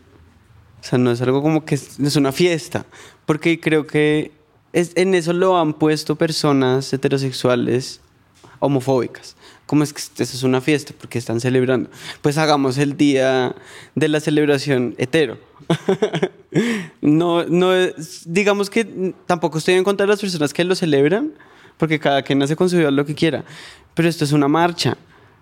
O sea, no es algo como que es, una fiesta. Porque creo que es- en eso lo han puesto personas heterosexuales homofóbicas. ¿Cómo es que eso es una fiesta? Porque están celebrando. Pues hagamos el día de la celebración hetero. *laughs* no, no digamos que tampoco estoy en contra de las personas que lo celebran, porque cada quien hace con su vida lo que quiera. Pero esto es una marcha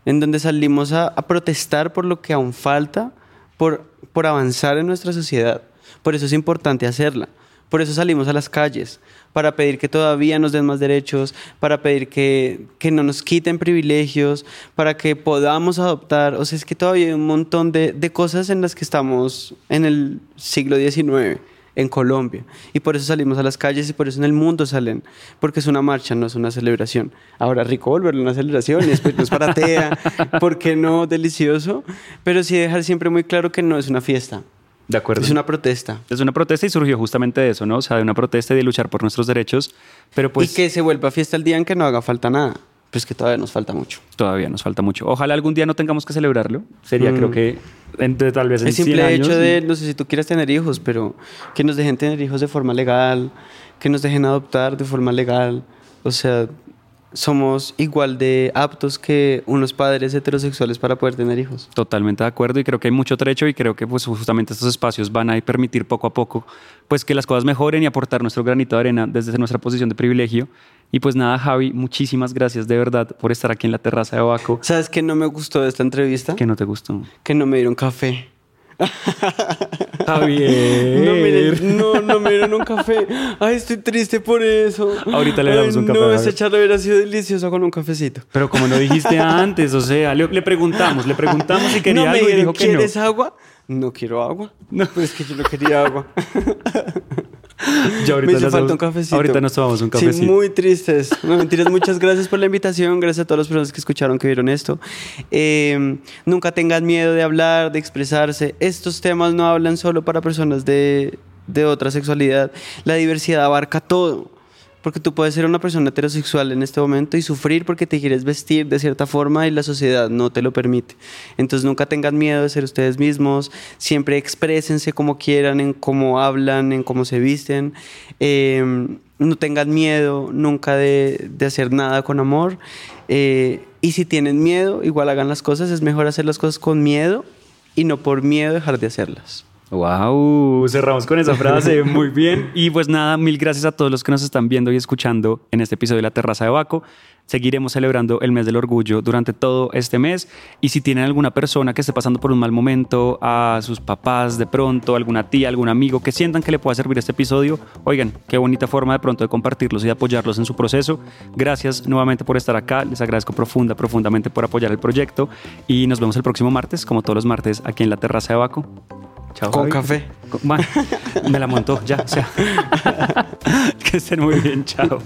en donde salimos a, protestar por lo que aún falta, por, por avanzar en nuestra sociedad. Por eso es importante hacerla. Por eso salimos a las calles, para pedir que todavía nos den más derechos, para pedir que, que no nos quiten privilegios, para que podamos adoptar. O sea, es que todavía hay un montón de, de cosas en las que estamos en el siglo XIX, en Colombia. Y por eso salimos a las calles y por eso en el mundo salen, porque es una marcha, no es una celebración. Ahora, rico volverlo una celebración y después nos paratea, *laughs* ¿por qué no? Delicioso. Pero sí dejar siempre muy claro que no es una fiesta. De acuerdo. Es una protesta. Es una protesta y surgió justamente de eso, ¿no? O sea, de una protesta y de luchar por nuestros derechos, pero pues y que se vuelva fiesta el día en que no haga falta nada. Pues que todavía nos falta mucho. todavía nos falta mucho. Ojalá algún día no tengamos que celebrarlo. Sería, Mm. creo que, entre, tal vez en El 100 simple años. hecho de, no sé si tú quieras tener hijos, pero que nos dejen tener hijos de forma legal, que nos dejen adoptar de forma legal. O sea, somos igual de aptos que unos padres heterosexuales para poder tener hijos. Totalmente de acuerdo y creo que hay mucho trecho y creo que pues justamente estos espacios van a permitir poco a poco pues que las cosas mejoren y aportar nuestro granito de arena desde nuestra posición de privilegio. Y pues nada, Javi, muchísimas gracias de verdad por estar aquí en la terraza de Baco. ¿Sabes qué no me gustó de esta entrevista? Que no te gustó. Que no me dieron café. Javier. No, no, no me dieron un café. Ay, estoy triste por eso. Ahorita le damos Ay, un café, No, esa charla hubiera sido deliciosa con un cafecito. Pero como no dijiste *laughs* antes, o sea, le, le preguntamos, le preguntamos si quería no me algo y dijeron, dijo que no. ¿quieres agua? No quiero agua. No, pero es que yo no quería agua. *laughs* Ya ahorita me hizo nos falta un cafecito. Ahorita nos tomamos un Sí, cafecito. muy tristes. No, mentiras. Muchas gracias por la invitación. Gracias a todas las personas que escucharon, que vieron esto. Eh, nunca tengan miedo de hablar, de expresarse. Estos temas no hablan solo para personas de, de otra sexualidad. La diversidad abarca todo. Porque tú puedes ser una persona heterosexual en este momento y sufrir porque te quieres vestir de cierta forma y la sociedad no te lo permite. Entonces nunca tengan miedo de ser ustedes mismos, siempre exprésense como quieran, en cómo hablan, en cómo se visten. Eh, no tengan miedo nunca de, de hacer nada con amor. Eh, y si tienen miedo, igual hagan las cosas. Es mejor hacer las cosas con miedo y no por miedo dejar de hacerlas. Wow, cerramos con esa frase, *laughs* muy bien. Y pues nada, mil gracias a todos los que nos están viendo y escuchando en este episodio de La Terraza de Baco. Seguiremos celebrando el mes del orgullo durante todo este mes. Y si tienen alguna persona que esté pasando por un mal momento, a sus papás de pronto, alguna tía, algún amigo que sientan que le pueda servir este episodio, oigan, qué bonita forma de pronto de compartirlos y de apoyarlos en su proceso. Gracias nuevamente por estar acá. Les agradezco profunda, profundamente por apoyar el proyecto. Y nos vemos el próximo martes, como todos los martes, aquí en La Terraza de Baco. Chao. Con café. me la montó, ya, sea. *laughs* *laughs* que estén muy bien, chao.